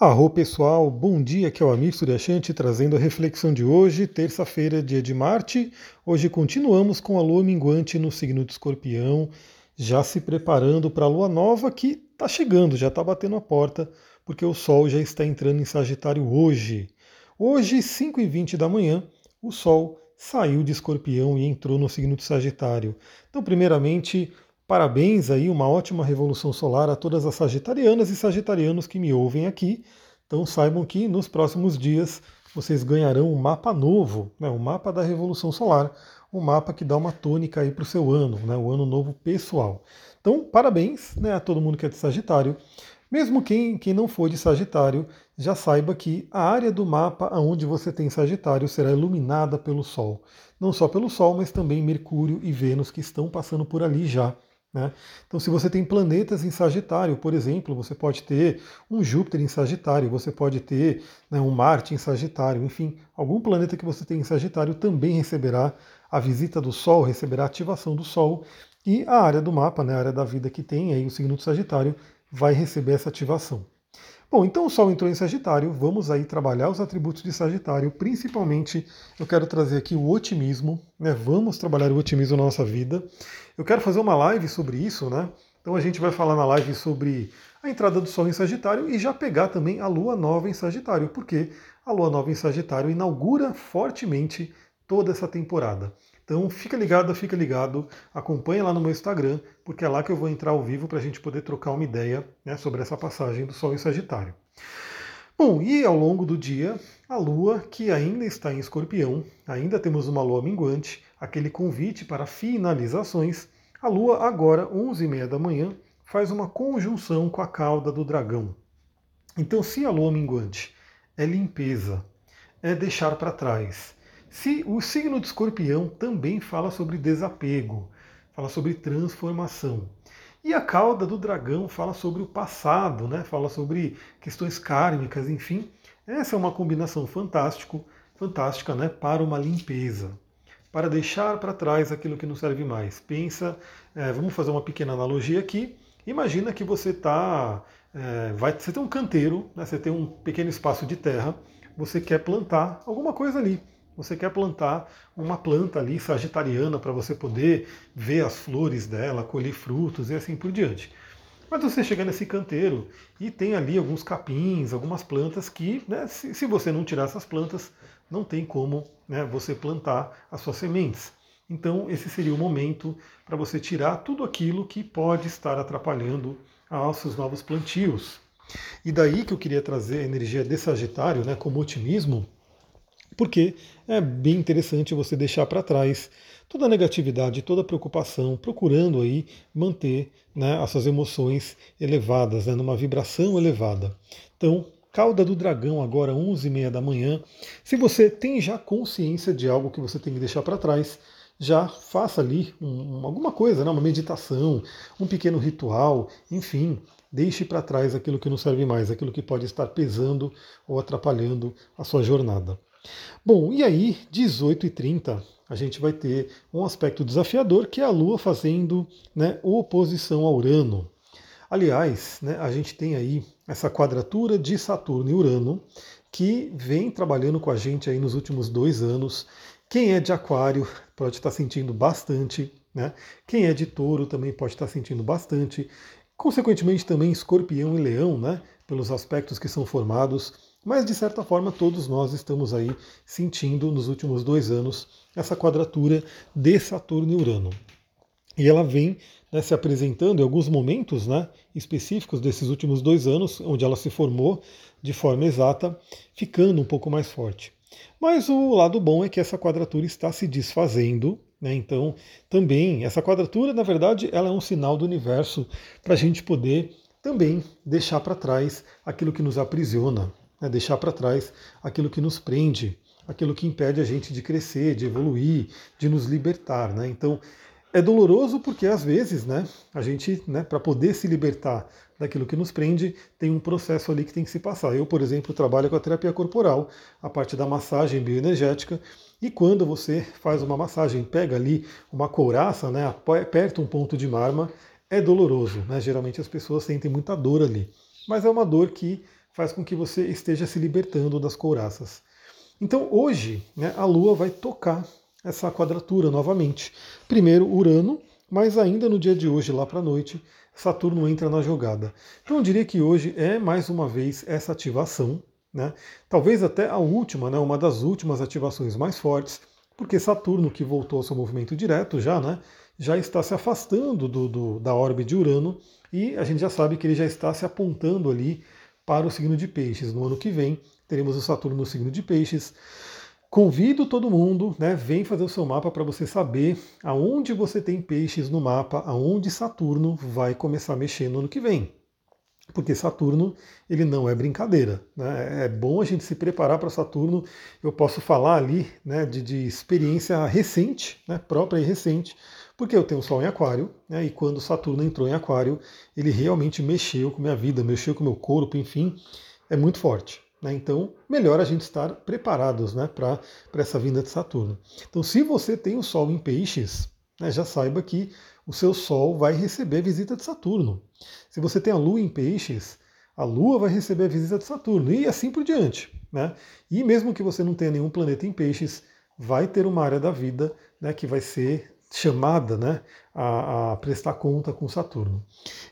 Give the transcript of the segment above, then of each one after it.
Arro pessoal, bom dia, aqui é o Amir Suryashanti trazendo a reflexão de hoje, terça-feira, dia de Marte. Hoje continuamos com a lua minguante no signo de escorpião, já se preparando para a lua nova que está chegando, já está batendo a porta, porque o Sol já está entrando em Sagitário hoje. Hoje, 5h20 da manhã, o Sol saiu de escorpião e entrou no signo de Sagitário. Então, primeiramente, Parabéns aí, uma ótima revolução solar a todas as sagitarianas e sagitarianos que me ouvem aqui. Então saibam que nos próximos dias vocês ganharão um mapa novo, né, o mapa da revolução solar, um mapa que dá uma tônica aí para o seu ano, né, o ano novo pessoal. Então parabéns né, a todo mundo que é de Sagitário. Mesmo quem, quem não for de Sagitário, já saiba que a área do mapa onde você tem Sagitário será iluminada pelo Sol. Não só pelo Sol, mas também Mercúrio e Vênus que estão passando por ali já. Né? Então, se você tem planetas em Sagitário, por exemplo, você pode ter um Júpiter em Sagitário, você pode ter né, um Marte em Sagitário, enfim, algum planeta que você tem em Sagitário também receberá a visita do Sol, receberá a ativação do Sol, e a área do mapa, né, a área da vida que tem aí o signo de Sagitário, vai receber essa ativação. Bom, então o Sol entrou em Sagitário, vamos aí trabalhar os atributos de Sagitário, principalmente eu quero trazer aqui o otimismo, né? Vamos trabalhar o otimismo na nossa vida. Eu quero fazer uma live sobre isso, né? Então a gente vai falar na live sobre a entrada do Sol em Sagitário e já pegar também a Lua Nova em Sagitário, porque a Lua Nova em Sagitário inaugura fortemente toda essa temporada. Então fica ligado, fica ligado, acompanha lá no meu Instagram, porque é lá que eu vou entrar ao vivo para a gente poder trocar uma ideia né, sobre essa passagem do Sol em Sagitário. Bom, e ao longo do dia, a Lua, que ainda está em escorpião, ainda temos uma Lua minguante, aquele convite para finalizações, a Lua agora, 11h30 da manhã, faz uma conjunção com a cauda do dragão. Então, se a Lua minguante é limpeza, é deixar para trás, se o signo de escorpião também fala sobre desapego, fala sobre transformação. E a cauda do dragão fala sobre o passado, né? fala sobre questões kármicas, enfim. Essa é uma combinação fantástico, fantástica né? para uma limpeza, para deixar para trás aquilo que não serve mais. Pensa, é, vamos fazer uma pequena analogia aqui. Imagina que você está, é, vai, você tem um canteiro, né? você tem um pequeno espaço de terra, você quer plantar alguma coisa ali. Você quer plantar uma planta ali sagitariana para você poder ver as flores dela, colher frutos e assim por diante. Mas você chega nesse canteiro e tem ali alguns capins, algumas plantas que, né, se, se, você não tirar essas plantas, não tem como né, você plantar as suas sementes. Então, esse seria o momento para você tirar tudo aquilo que pode estar atrapalhando aos seus novos plantios. E daí que eu queria trazer a energia de Sagitário, né, como otimismo, porque é bem interessante você deixar para trás toda a negatividade, toda a preocupação, procurando aí manter né, as suas emoções elevadas, né, numa vibração elevada. Então, cauda do dragão agora 11h30 da manhã. Se você tem já consciência de algo que você tem que deixar para trás, já faça ali um, alguma coisa, né, uma meditação, um pequeno ritual, enfim, deixe para trás aquilo que não serve mais, aquilo que pode estar pesando ou atrapalhando a sua jornada. Bom, e aí, 18h30, a gente vai ter um aspecto desafiador, que é a Lua fazendo né, oposição a Urano. Aliás, né, a gente tem aí essa quadratura de Saturno e Urano, que vem trabalhando com a gente aí nos últimos dois anos. Quem é de Aquário pode estar sentindo bastante, né? Quem é de Touro também pode estar sentindo bastante. Consequentemente, também Escorpião e Leão, né? Pelos aspectos que são formados. Mas, de certa forma, todos nós estamos aí sentindo nos últimos dois anos essa quadratura de Saturno e Urano. E ela vem né, se apresentando em alguns momentos né, específicos desses últimos dois anos, onde ela se formou de forma exata, ficando um pouco mais forte. Mas o lado bom é que essa quadratura está se desfazendo. Né, então, também, essa quadratura, na verdade, ela é um sinal do universo para a gente poder também deixar para trás aquilo que nos aprisiona, né, deixar para trás aquilo que nos prende, aquilo que impede a gente de crescer, de evoluir, de nos libertar. Né? Então é doloroso porque às vezes, né, a gente, né, para poder se libertar daquilo que nos prende, tem um processo ali que tem que se passar. Eu, por exemplo, trabalho com a terapia corporal, a parte da massagem bioenergética, e quando você faz uma massagem, pega ali uma couraça, né, aperta um ponto de marma, é doloroso, né? Geralmente as pessoas sentem muita dor ali, mas é uma dor que faz com que você esteja se libertando das couraças. Então hoje né, a Lua vai tocar essa quadratura novamente. Primeiro Urano, mas ainda no dia de hoje, lá para a noite, Saturno entra na jogada. Então eu diria que hoje é mais uma vez essa ativação, né? talvez até a última, né? uma das últimas ativações mais fortes, porque Saturno, que voltou ao seu movimento direto já, né? já está se afastando do, do, da órbita de Urano e a gente já sabe que ele já está se apontando ali para o signo de Peixes. No ano que vem teremos o Saturno no signo de Peixes. Convido todo mundo, né, vem fazer o seu mapa para você saber aonde você tem peixes no mapa, aonde Saturno vai começar a mexer no ano que vem. Porque Saturno, ele não é brincadeira. Né? É bom a gente se preparar para Saturno. Eu posso falar ali né, de, de experiência recente, né, própria e recente, porque eu tenho o Sol em Aquário, né, e quando Saturno entrou em Aquário, ele realmente mexeu com minha vida, mexeu com meu corpo, enfim, é muito forte. Né? Então, melhor a gente estar preparados né, para essa vinda de Saturno. Então, se você tem o Sol em Peixes, né, já saiba que o seu Sol vai receber visita de Saturno. Se você tem a Lua em Peixes, a Lua vai receber a visita de Saturno e assim por diante. Né? E mesmo que você não tenha nenhum planeta em Peixes, vai ter uma área da vida né, que vai ser chamada né, a, a prestar conta com Saturno.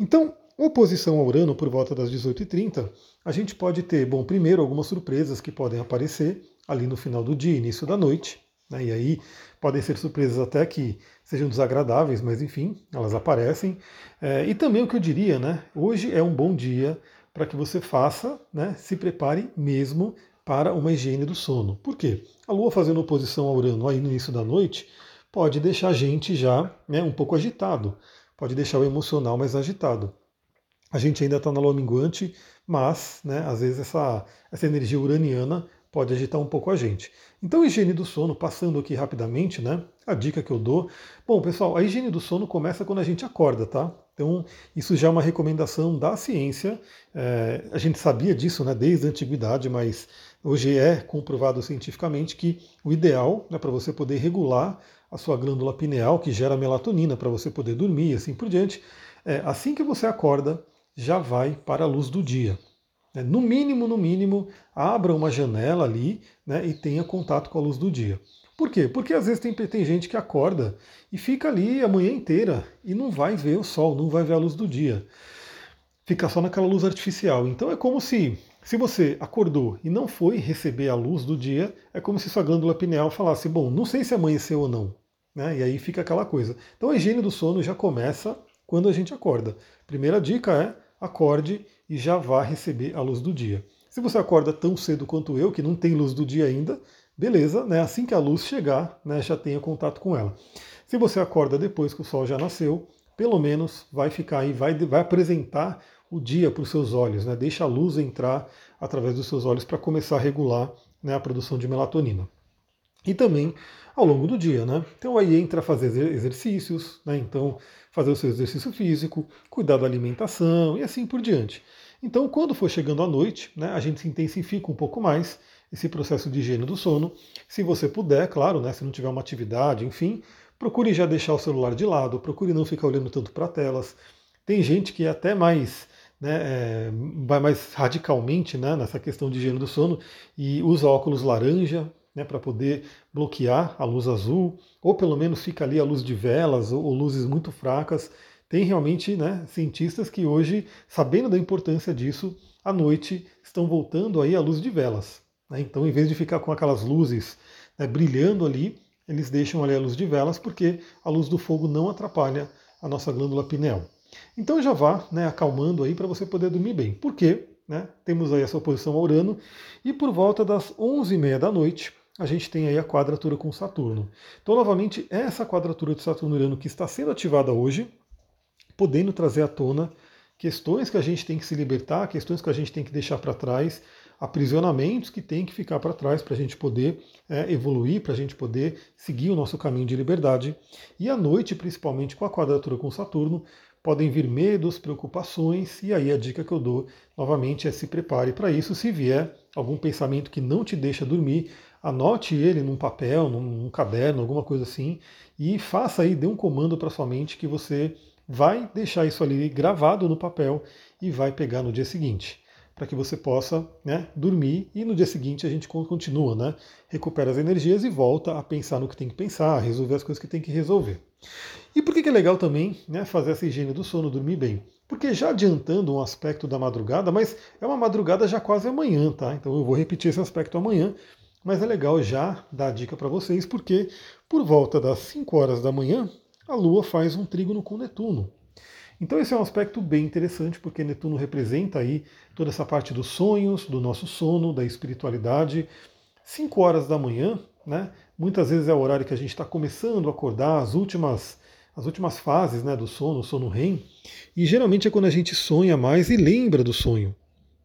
Então, oposição a Urano por volta das 18h30 a gente pode ter, bom, primeiro algumas surpresas que podem aparecer ali no final do dia, início da noite, né? e aí podem ser surpresas até que sejam desagradáveis, mas enfim, elas aparecem. É, e também o que eu diria, né? Hoje é um bom dia para que você faça, né? Se prepare mesmo para uma higiene do sono. Por quê? A Lua fazendo oposição ao Urano aí no início da noite pode deixar a gente já né, um pouco agitado, pode deixar o emocional mais agitado. A gente ainda está na lua minguante, mas né, às vezes essa, essa energia uraniana pode agitar um pouco a gente. Então, higiene do sono, passando aqui rapidamente, né? A dica que eu dou. Bom, pessoal, a higiene do sono começa quando a gente acorda, tá? Então, isso já é uma recomendação da ciência. É, a gente sabia disso né, desde a antiguidade, mas hoje é comprovado cientificamente que o ideal né, para você poder regular a sua glândula pineal, que gera melatonina para você poder dormir e assim por diante, é assim que você acorda, já vai para a luz do dia. Né? No mínimo, no mínimo, abra uma janela ali né, e tenha contato com a luz do dia. Por quê? Porque às vezes tem, tem gente que acorda e fica ali a manhã inteira e não vai ver o sol, não vai ver a luz do dia. Fica só naquela luz artificial. Então é como se, se você acordou e não foi receber a luz do dia, é como se sua glândula pineal falasse: bom, não sei se amanheceu ou não. Né? E aí fica aquela coisa. Então a higiene do sono já começa quando a gente acorda. Primeira dica é acorde e já vá receber a luz do dia. Se você acorda tão cedo quanto eu, que não tem luz do dia ainda, beleza, né? assim que a luz chegar, né, já tenha contato com ela. Se você acorda depois que o sol já nasceu, pelo menos vai ficar aí, vai, vai apresentar o dia para os seus olhos, né? deixa a luz entrar através dos seus olhos para começar a regular né, a produção de melatonina. E também ao longo do dia, né? Então aí entra fazer exercícios, né? Então fazer o seu exercício físico, cuidar da alimentação e assim por diante. Então, quando for chegando à noite, né, a gente se intensifica um pouco mais esse processo de higiene do sono. Se você puder, claro, né, se não tiver uma atividade, enfim, procure já deixar o celular de lado, procure não ficar olhando tanto para telas. Tem gente que é até mais né, é, vai mais radicalmente né, nessa questão de higiene do sono e usa óculos laranja né, para poder bloquear a luz azul, ou pelo menos fica ali a luz de velas ou, ou luzes muito fracas. Tem realmente né, cientistas que hoje, sabendo da importância disso, à noite estão voltando aí a luz de velas. Né? Então, em vez de ficar com aquelas luzes né, brilhando ali, eles deixam ali a luz de velas, porque a luz do fogo não atrapalha a nossa glândula pineal. Então já vá né, acalmando aí para você poder dormir bem. Por quê? Né? Temos aí essa oposição a Urano, e por volta das 11h30 da noite, a gente tem aí a quadratura com Saturno. Então, novamente, essa quadratura de Saturno Urano que está sendo ativada hoje, podendo trazer à tona questões que a gente tem que se libertar, questões que a gente tem que deixar para trás, aprisionamentos que tem que ficar para trás para a gente poder é, evoluir, para a gente poder seguir o nosso caminho de liberdade. E à noite, principalmente com a quadratura com Saturno, podem vir medos, preocupações, e aí a dica que eu dou novamente é se prepare para isso. Se vier algum pensamento que não te deixa dormir, anote ele num papel, num, num caderno, alguma coisa assim, e faça aí, dê um comando para sua mente que você vai deixar isso ali gravado no papel e vai pegar no dia seguinte. para que você possa né, dormir e no dia seguinte a gente continua, né? Recupera as energias e volta a pensar no que tem que pensar, resolver as coisas que tem que resolver. E por que é legal também né, fazer essa higiene do sono, dormir bem? Porque já adiantando um aspecto da madrugada, mas é uma madrugada já quase amanhã, tá? Então eu vou repetir esse aspecto amanhã, mas é legal já dar a dica para vocês, porque por volta das 5 horas da manhã, a Lua faz um trígono com Netuno. Então esse é um aspecto bem interessante, porque Netuno representa aí toda essa parte dos sonhos, do nosso sono, da espiritualidade. 5 horas da manhã, né? Muitas vezes é o horário que a gente está começando a acordar, as últimas, as últimas fases né, do sono, o sono REM. E geralmente é quando a gente sonha mais e lembra do sonho.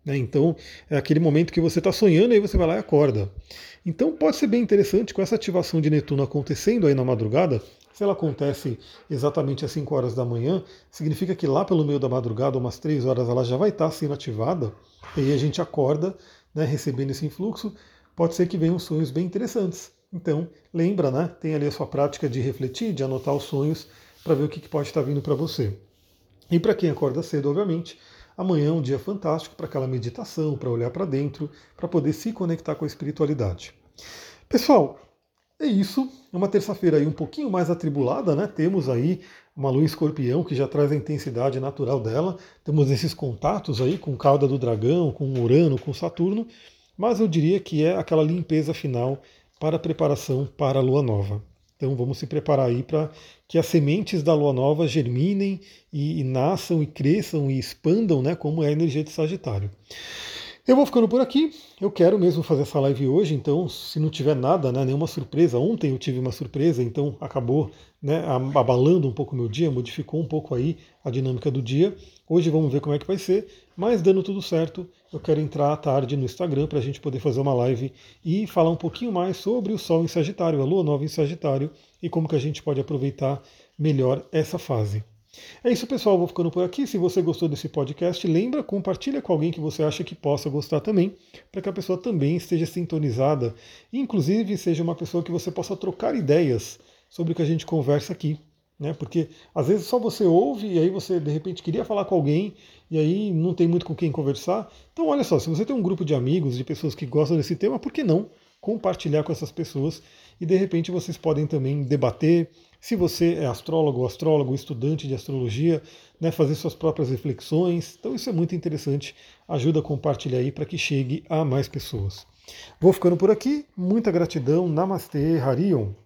Né? Então é aquele momento que você está sonhando e aí você vai lá e acorda. Então pode ser bem interessante com essa ativação de Netuno acontecendo aí na madrugada, se ela acontece exatamente às 5 horas da manhã, significa que lá pelo meio da madrugada, umas 3 horas, ela já vai estar sendo ativada, e aí a gente acorda, né, recebendo esse influxo, pode ser que venham sonhos bem interessantes. Então, lembra, né, tem ali a sua prática de refletir, de anotar os sonhos, para ver o que pode estar vindo para você. E para quem acorda cedo, obviamente, amanhã é um dia fantástico para aquela meditação, para olhar para dentro, para poder se conectar com a espiritualidade. Pessoal, é isso, é uma terça-feira aí um pouquinho mais atribulada, né? Temos aí uma lua escorpião que já traz a intensidade natural dela. Temos esses contatos aí com cauda do dragão, com Urano, com Saturno, mas eu diria que é aquela limpeza final para a preparação para a lua nova. Então vamos se preparar aí para que as sementes da lua nova germinem e, e nasçam e cresçam e expandam, né, como é a energia de Sagitário. Eu vou ficando por aqui. Eu quero mesmo fazer essa live hoje, então se não tiver nada, né, nenhuma surpresa. Ontem eu tive uma surpresa, então acabou né, abalando um pouco o meu dia, modificou um pouco aí a dinâmica do dia. Hoje vamos ver como é que vai ser, mas dando tudo certo, eu quero entrar à tarde no Instagram para a gente poder fazer uma live e falar um pouquinho mais sobre o Sol em Sagitário, a Lua Nova em Sagitário e como que a gente pode aproveitar melhor essa fase. É isso, pessoal. Vou ficando por aqui. Se você gostou desse podcast, lembra, compartilha com alguém que você acha que possa gostar também, para que a pessoa também esteja sintonizada, e, inclusive seja uma pessoa que você possa trocar ideias sobre o que a gente conversa aqui. Né? Porque às vezes só você ouve e aí você de repente queria falar com alguém e aí não tem muito com quem conversar. Então, olha só, se você tem um grupo de amigos, de pessoas que gostam desse tema, por que não compartilhar com essas pessoas e de repente vocês podem também debater, se você é astrólogo, astrólogo, estudante de astrologia, né, fazer suas próprias reflexões. Então isso é muito interessante, ajuda a compartilhar aí para que chegue a mais pessoas. Vou ficando por aqui, muita gratidão, Namastê, Harion.